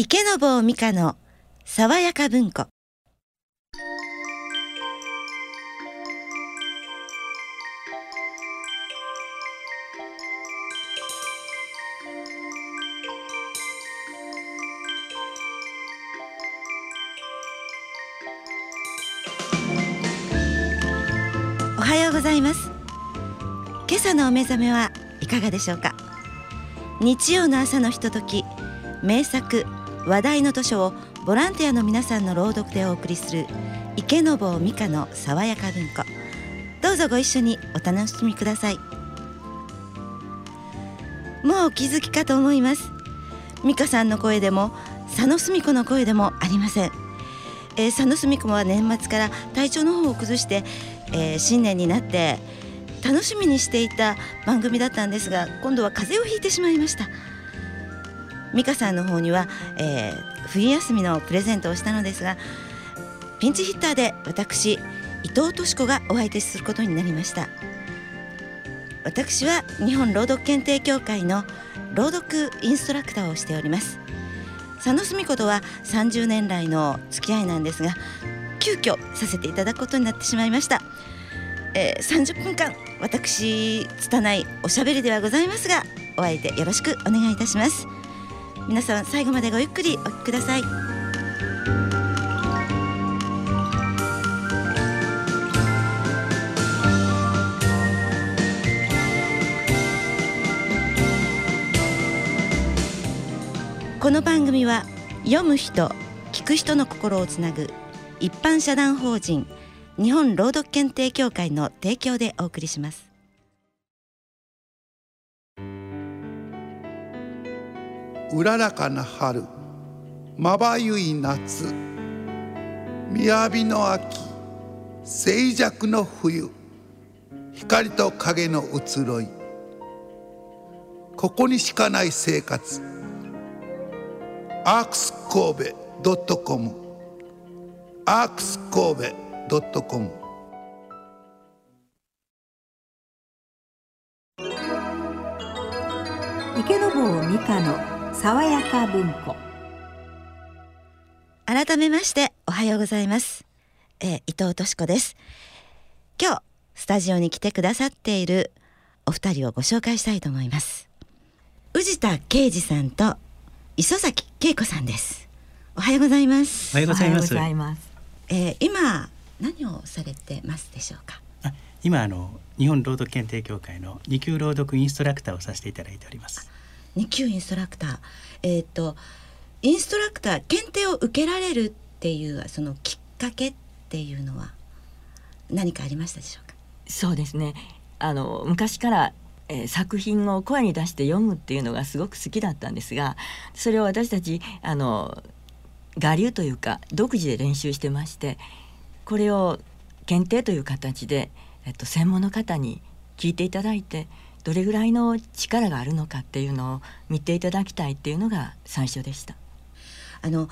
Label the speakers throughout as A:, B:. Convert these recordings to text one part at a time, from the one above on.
A: 池坊美香の爽やか文庫。おはようございます。今朝のお目覚めはいかがでしょうか。日曜の朝のひととき名作話題の図書をボランティアの皆さんの朗読でお送りする池坊美香の爽やか文庫。どうぞご一緒にお楽しみください。もうお気づきかと思います。美香さんの声でも佐野澄子の声でもありません、えー、佐野澄子は年末から体調の方を崩して、えー、新年になって楽しみにしていた番組だったんですが今度は風邪をひいてしまいました。美香さんの方には、えー、冬休みのプレゼントをしたのですがピンチヒッターで私伊藤敏子がお相手することになりました。私は日本朗読検定協会の朗読インストラクターをしております。佐野澄子とは30年来の付き合いなんですが急遽させていただくことになってしまいました、えー、30分間私拙いおしゃべりではございますがお相手よろしくお願いいたします。皆さん最後までごゆっくりお聞きください。この番組は読む人聞く人の心をつなぐ一般社団法人日本朗読検定協会の提供でお送りします。
B: うららかな春まばゆい夏雅の秋静寂の冬光と影の移ろいここにしかない生活アークス神戸 .com アークス神戸 .com
C: 池坊美香の爽やか文庫。
A: 改めましておはようございます、えー、伊藤敏子です。今日スタジオに来てくださっているお二人をご紹介したいと思います。宇治田啓二さんと磯崎恵子さんです。おはようございます。
D: おはようございます。
A: えー、今何をされてますでしょうか？
D: 今あの日本朗読検定協会の二級朗読インストラクターをさせていただいております
A: 2級インストラクター。えっ、ー、とインストラクター検定を受けられるっていうそのきっかけっていうのは何かありましたでしょうか？
E: そうですね。あの昔からえー、作品を声に出して読むっていうのがすごく好きだったんですがそれを私たちあの我流というか独自で練習してましてこれを検定という形で、えっと、専門の方に聞いていただいてどれぐらいの力があるのかっていうのを見ていただきたいっていうのが最初でした。
A: あの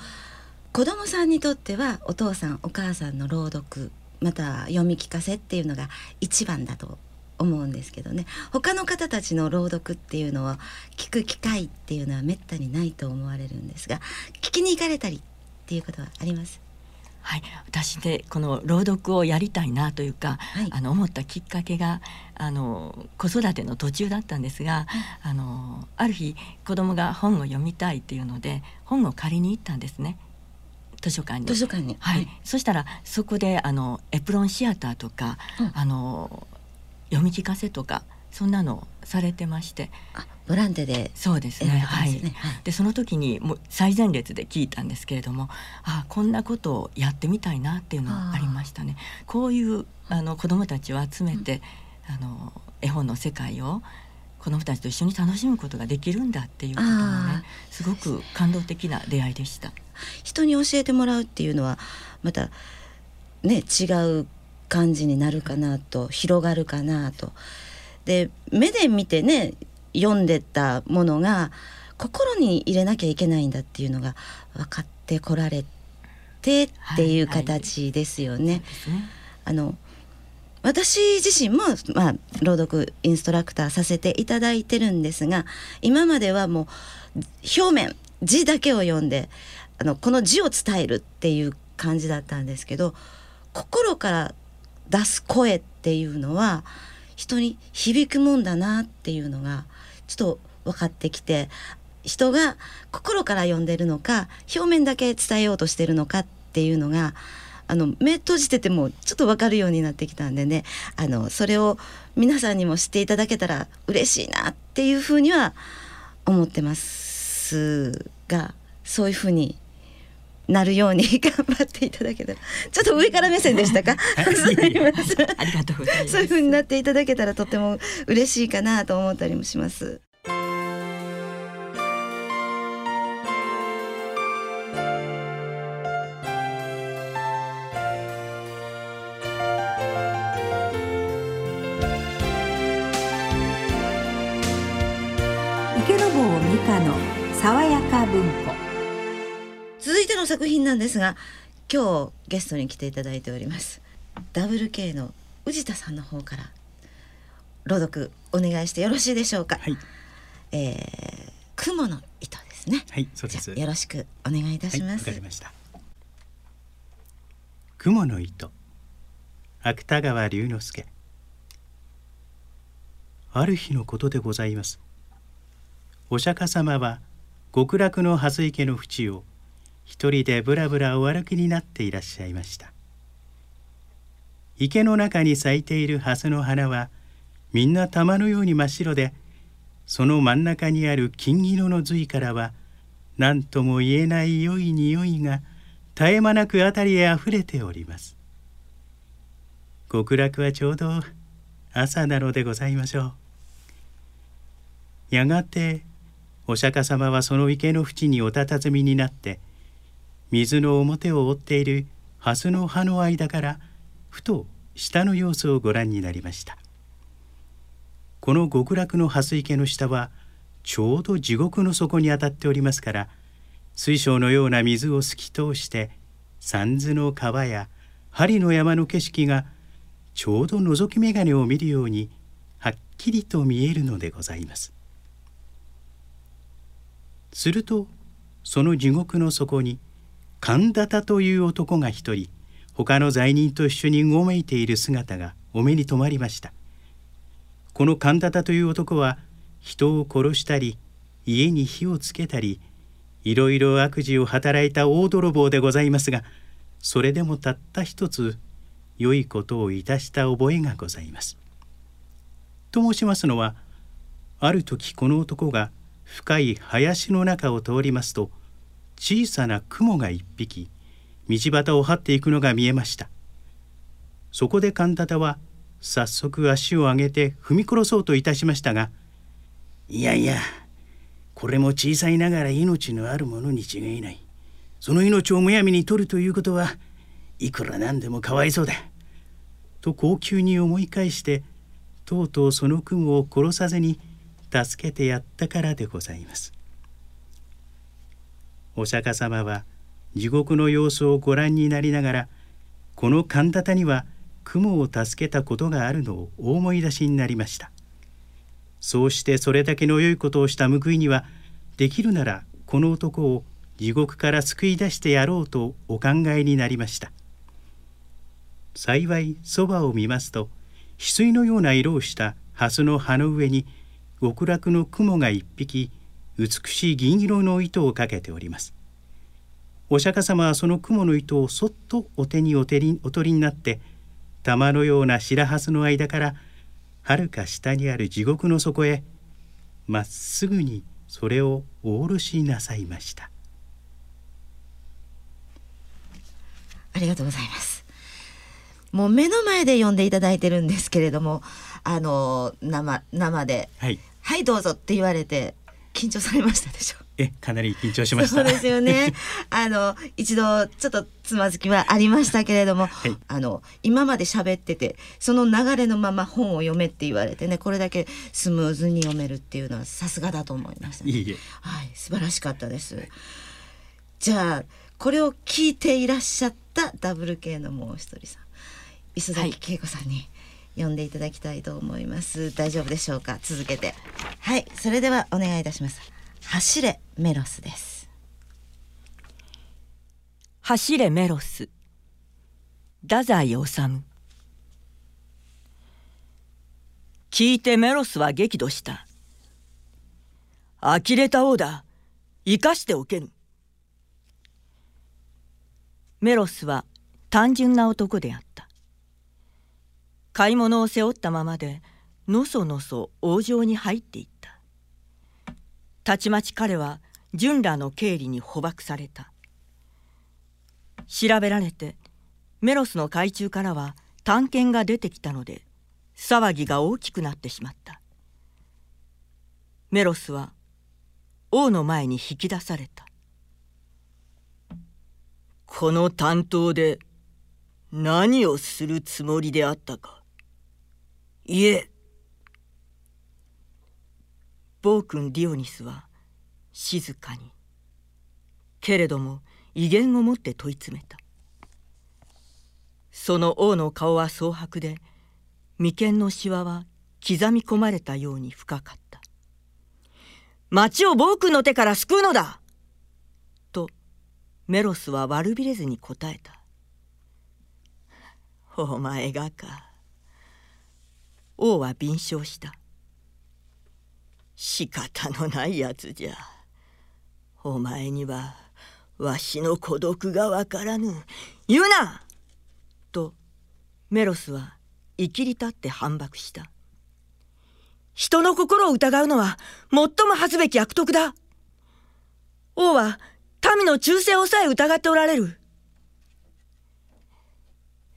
A: 子供さんにとってはお父さんお母さんの朗読また読み聞かせっていうのが一番だと思うんですけどね他の方たちの朗読っていうのは聞く機会っていうのはめったにないと思われるんですが聞きに行かれたりっていうことはあります？
E: はい、私でこの朗読をやりたいなというか、はい、あの思ったきっかけがあの子育ての途中だったんですが、あのある日子供が本を読みたいっていうので本を借りに行ったんですね。図書館に。
A: 図書館に、
E: はい、はい、そしたらそこであのエプロンシアターとか、うん、あの読み聞かせとかそんなのされてまして。
A: ボランテで
E: そうですね、ね、はい、でその時にもう最前列で聞いたんですけれどもあこんなことをやってみたいなっていうのはありましたね。こういうあの子どもたちを集めて、うん、あの絵本の世界を子どもたちと一緒に楽しむことができるんだっていうことがねすごく感動的な出会いでした。
A: 人に教えてもらうっていうのはまたね違う感じになるかなと広がるかなとで目で見てね読んでたものが心に入れなきゃいけないんだっていうのが分かってこられてっていう形ですよね。はいはい、あの私自身も、まあ、朗読インストラクターさせていただいてるんですが今まではもう表面字だけを読んであのこの字を伝えるっていう感じだったんですけど心から出す声っていうのは人に響くもんだなっていうのがちょっと分かってきて人が心から読んでるのか表面だけ伝えようとしてるのかっていうのがあの目閉じててもちょっと分かるようになってきたんでねあのそれを皆さんにも知っていただけたら嬉しいなっていうふうには思ってますがそういうふうになるように 頑張っていただけたら。ちょっと上から目線でしたか？すみません。
E: ありがとうございます。
A: そういう風になっていただけたらとても嬉しいかなと思ったりもします。
C: 池坊美香の爽やか文庫
A: 作品なんですが、今日ゲストに来ていただいております。WK の宇治田さんの方から朗読お願いしてよろしいでしょうか。
D: はい、
A: えー、雲の糸ですね。
D: はい、そうです。
A: よろしくお願いいたします。
D: かりました。雲の糸、芥川龍之介。ある日のことでございます。お釈迦様は極楽の蓮池の淵を一人でぶらぶらお歩きになっていらっしゃいました。池の中に咲いている蓮の花はみんな玉のように真っ白で、その真ん中にある金色の髄からは何とも言えない良い匂いが絶え間なく辺りへあふれております。極楽はちょうど朝なのでございましょう。やがてお釈迦様はその池の縁にお佇みになって水の表を覆っている蓮の葉の間からふと下の様子をご覧になりました。この極楽の蓮池の下はちょうど地獄の底に当たっておりますから水晶のような水を透き通して三途の川や針の山の景色がちょうど覗き眼鏡を見るようにはっきりと見えるのでございます。するとその地獄の底に神田田という男が一人他の罪人と一緒にうごめいている姿がお目に留まりました。この神田田という男は人を殺したり家に火をつけたりいろいろ悪事を働いた大泥棒でございますがそれでもたった一つ良いことをいたした覚えがございます。と申しますのはある時この男が深い林の中を通りますと小さな雲が一匹道端を這っていくのが見えました。そこで神田田は早速足を上げて踏み殺そうといたしましたがいやいやこれも小さいながら命のあるものに違いない。その命をむやみに取るということはいくらなんでもかわいそうだ。と高級に思い返してとうとうその雲を殺さずに助けてやったからでございます。お釈迦様は地獄の様子をご覧になりながらこの神田田には雲を助けたことがあるのをお思い出しになりました。そうしてそれだけの良いことをした報いにはできるならこの男を地獄から救い出してやろうとお考えになりました。幸いそばを見ますと翡翠のような色をした蓮の葉の上に極楽の雲が一匹美しい銀色の糸をかけております。お釈迦様はその雲の糸をそっとお手にお手にお取りになって玉のような白蓮の間からはるか下にある地獄の底へまっすぐにそれをお下ろしなさいました。
A: ありがとうございます。もう目の前で読んでいただいてるんですけれども、あの生生で。
D: はい。
A: はいどうぞって言われて緊張されましたでしょう？
D: えかなり緊張しました
A: そうですよね。あの一度ちょっとつまずきはありましたけれども、
D: はい
A: あの今まで喋っててその流れのまま本を読めって言われてねこれだけスムーズに読めるっていうのはさすがだと思いました、ね。
D: いいえ
A: はい素晴らしかったです。じゃあこれを聞いていらっしゃったダブル系のもう一人さん磯
E: はい
A: 崎恵子さんに読んでいただきたいと思います。大丈夫でしょうか？続けて。はいそれではお願いいたします。走れメロスです。
E: 走れメロス。太宰治。聞いてメロスは激怒した。呆れた王だ。生かしておけぬ。メロスは単純な男であった。買い物を背負ったままでのそのそ王城に入っていった。たちまち彼は純らの経理に捕獲された。調べられてメロスの海中からは探検が出てきたので騒ぎが大きくなってしまった。メロスは王の前に引き出された。この担当で何をするつもりであったか。いえ。暴君ディオニスは静かに。けれども威厳を持って問い詰めた。その王の顔は蒼白で眉間のしわは刻み込まれたように深かった。町を暴君の手から救うのだ！とメロスは悪びれずに答えた。お前がか。王は便笑した。仕方のないやつじゃ。お前にはわしの孤独がわからぬ。言うな！とメロスはいきり立って反駁した。人の心を疑うのは最も恥ずべき悪徳だ。王は民の忠誠をさえ疑っておられる。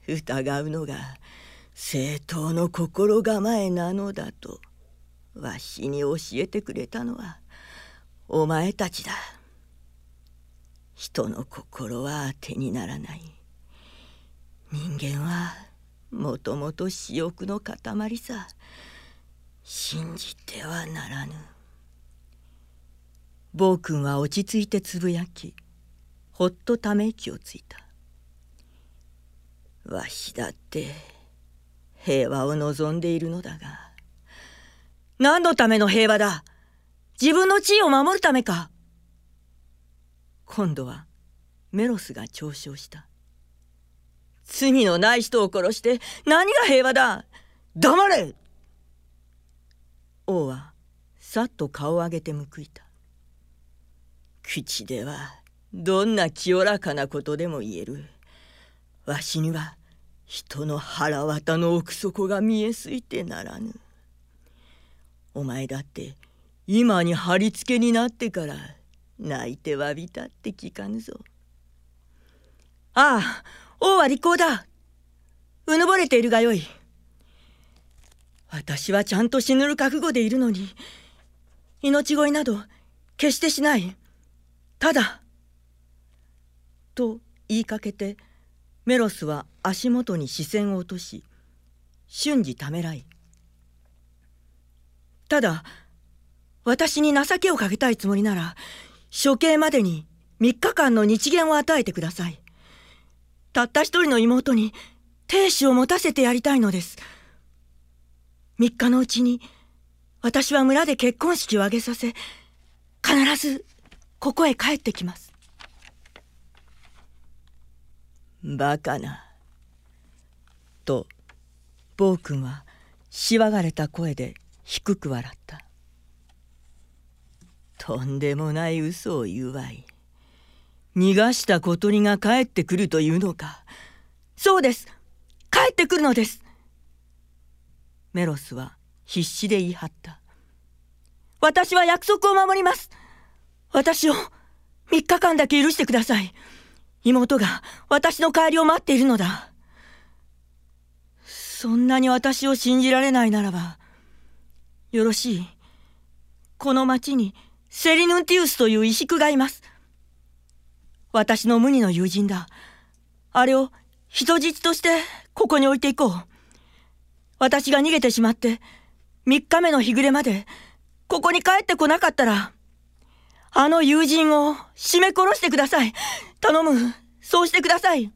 E: 疑うのが正当の心構えなのだとわしに教えてくれたのはお前たちだ。人の心は当てにならない。人間はもともと私欲の塊さ。信じてはならぬ。暴君は落ち着いてつぶやきほっとため息をついた。わしだって平和を望んでいるのだが。何のための平和だ？自分の地位を守るためか。今度はメロスが嘲笑した。罪のない人を殺して何が平和だ？黙れ！王はさっと顔を上げて報いた。口ではどんな清らかなことでも言える。わしには人の腹渡の奥底が見えすいてならぬ。お前だって今に貼り付けになってから泣いてわびたって聞かぬぞ。ああ王は利口だ。うぬぼれているがよい。私はちゃんと死ぬる覚悟でいるのに命乞いなど決してしない。ただと言いかけてメロスは足元に視線を落とし瞬時ためらい。ただ私に情けをかけたいつもりなら処刑までに3日間の日限を与えてください。たった一人の妹に亭主を持たせてやりたいのです。3日のうちに私は村で結婚式を挙げさせ必ずここへ帰ってきます。バカな。と暴君はしわがれた声で低く笑った。とんでもない嘘を言うわい。逃がした小鳥が帰ってくるというのか。そうです。帰ってくるのです。メロスは必死で言い張った。私は約束を守ります。私を3日間だけ許してください。妹が私の帰りを待っているのだ。そんなに私を信じられないならばよろしい。この町にセリヌンティウスという石工がいます。私の無二の友人だ。あれを人質としてここに置いていこう。私が逃げてしまって3日目の日暮れまでここに帰ってこなかったらあの友人を絞め殺してください。頼む。そうしてください。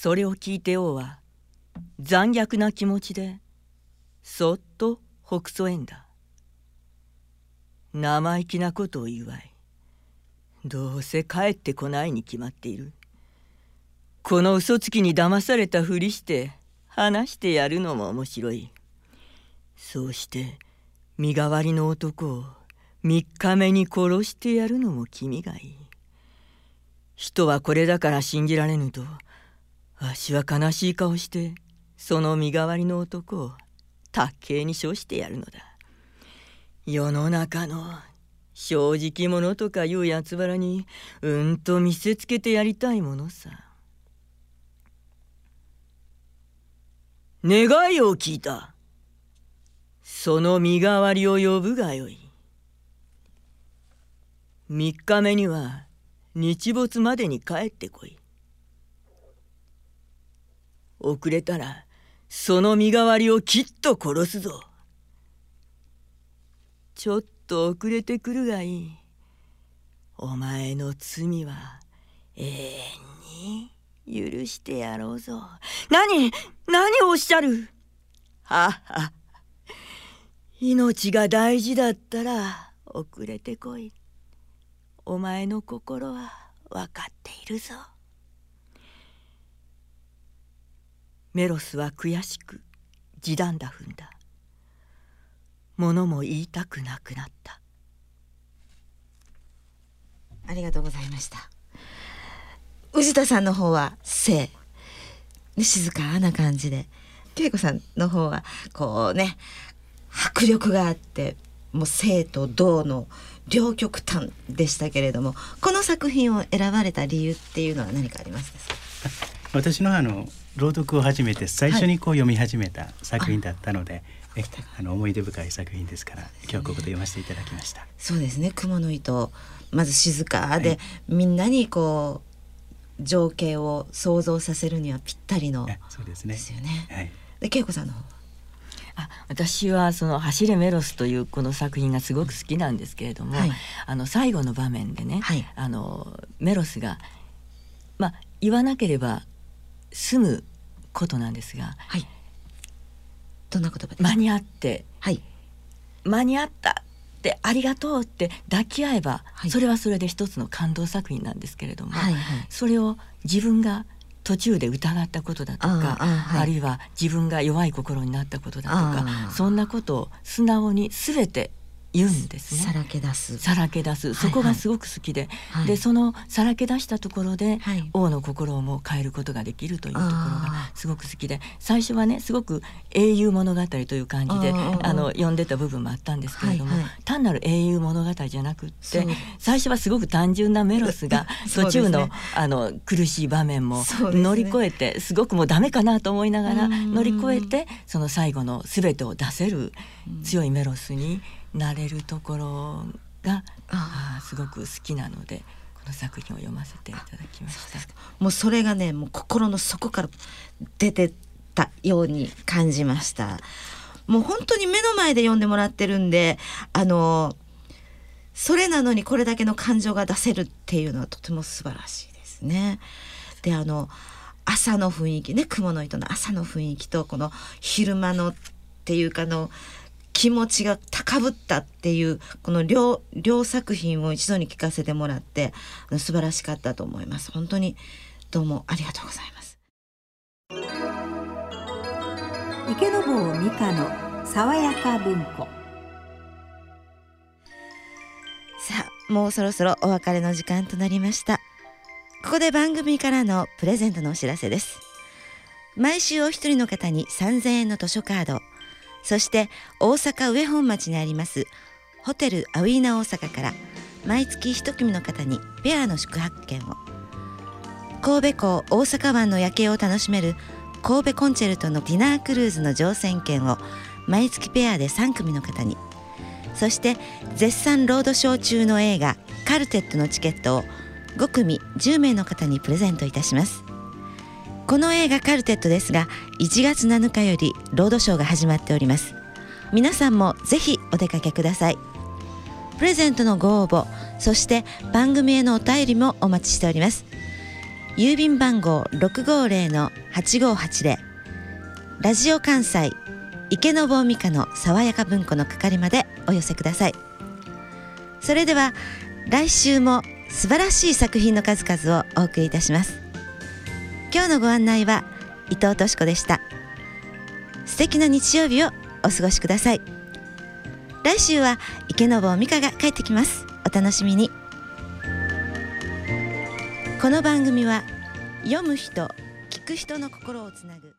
E: それを聞いて王は残虐な気持ちでそっとほくそえんだ。生意気なことを言わい。どうせ帰ってこないに決まっている。この嘘つきに騙されたふりして話してやるのも面白い。そうして身代わりの男を3日目に殺してやるのも君がいい。人はこれだから信じられぬとわしは悲しい顔してその身代わりの男を卓形に処してやるのだ。世の中の正直者とかいうやつばらにうんと見せつけてやりたいものさ。願いを聞いた。その身代わりを呼ぶがよい。3日目には日没までに帰ってこい。遅れたらその身代わりをきっと殺すぞ。ちょっと遅れてくるがいい。お前の罪は永遠に許してやろうぞ。何何をおっしゃる？はは。命が大事だったら遅れてこい。お前の心は分かっているぞ。メロスは悔しく地団だ踏んだ。物も言いたくなくなった。
A: ありがとうございました。宇治田さんの方は静静かな感じで。恵子さんの方はこうね迫力があってもう生と動の両極端でしたけれどもこの作品を選ばれた理由っていうのは何かありますか？
D: 私のあの朗読を始めて最初にこう読み始めた作品だったので、はい、あの思い出深い作品ですから今日はここで読ませていただきました。
A: そうですね。雲の糸まず静かで、はい、みんなにこう情景を想像させるにはぴったりの
D: そうですね。
A: ですよね、
D: はい、
A: で恵子さんの方。
E: あ私はその「走れメロス」というこの作品がすごく好きなんですけれども、はい、あの最後の場面でね、はい、あのメロスがまあ言わなければ済むことなんですが、
A: はい、どんな言葉
E: 間に合って、
A: はい、
E: 間に合ったってありがとうって抱き合えば、はい、それはそれで一つの感動作品なんですけれども、はいはい、それを自分が途中で疑ったことだとかあはい、あるいは自分が弱い心になったことだとかそんなことを素直に全て言うんですね。
A: さらけ出す。
E: さらけ出す。そこがすごく好きで、はい。はい、でそのさらけ出したところで、はい、王の心をも変えることができるというところがすごく好きで、最初はねすごく英雄物語という感じであの読んでた部分もあったんですけれども、はいはい、単なる英雄物語じゃなくって最初はすごく単純なメロスが 途中のね、あの苦しい場面も乗り越えてすごくもうダメかなと思いながら乗り越えてその最後の全てを出せる強いメロスに。なれるところがあ。すごく好きなのでこの作品を読ませていただきました。
A: もうそれがねもう心の底から出てたように感じました。もう本当に目の前で読んでもらってるんであのそれなのにこれだけの感情が出せるっていうのはとても素晴らしいですね。であの朝の雰囲気ね雲の糸の朝の雰囲気とこの昼間のっていうかの気持ちが高ぶったっていうこの両両作品を一度に聞かせてもらって素晴らしかったと思います。本当にどうもありがとうございます。
C: 池坊美香の爽やか文庫。
A: さあもうそろそろお別れの時間となりました。ここで番組からのプレゼントのお知らせです。毎週お一人の方に3000円の図書カードそして大阪上本町にありますホテルアウィーナ大阪から毎月一組の方にペアの宿泊券を。神戸港大阪湾の夜景を楽しめる神戸コンチェルトのディナークルーズの乗船券を毎月ペアで3組の方に。そして絶賛ロードショー中の映画「カルテット」のチケットを5組10名の方にプレゼントいたします。この映画カルテットですが1月7日よりロードショーが始まっております。皆さんもぜひお出かけください。プレゼントのご応募そして番組へのお便りもお待ちしております。郵便番号650-8580ラジオ関西池坊美香の爽やか文庫の係までお寄せください。それでは来週も素晴らしい作品の数々をお送りいたします。今日のご案内は伊藤敏子でした。素敵な日曜日をお過ごしください。来週は池坊美香が帰ってきます。お楽しみに。この番組は読む人聞く人の心をつなぐ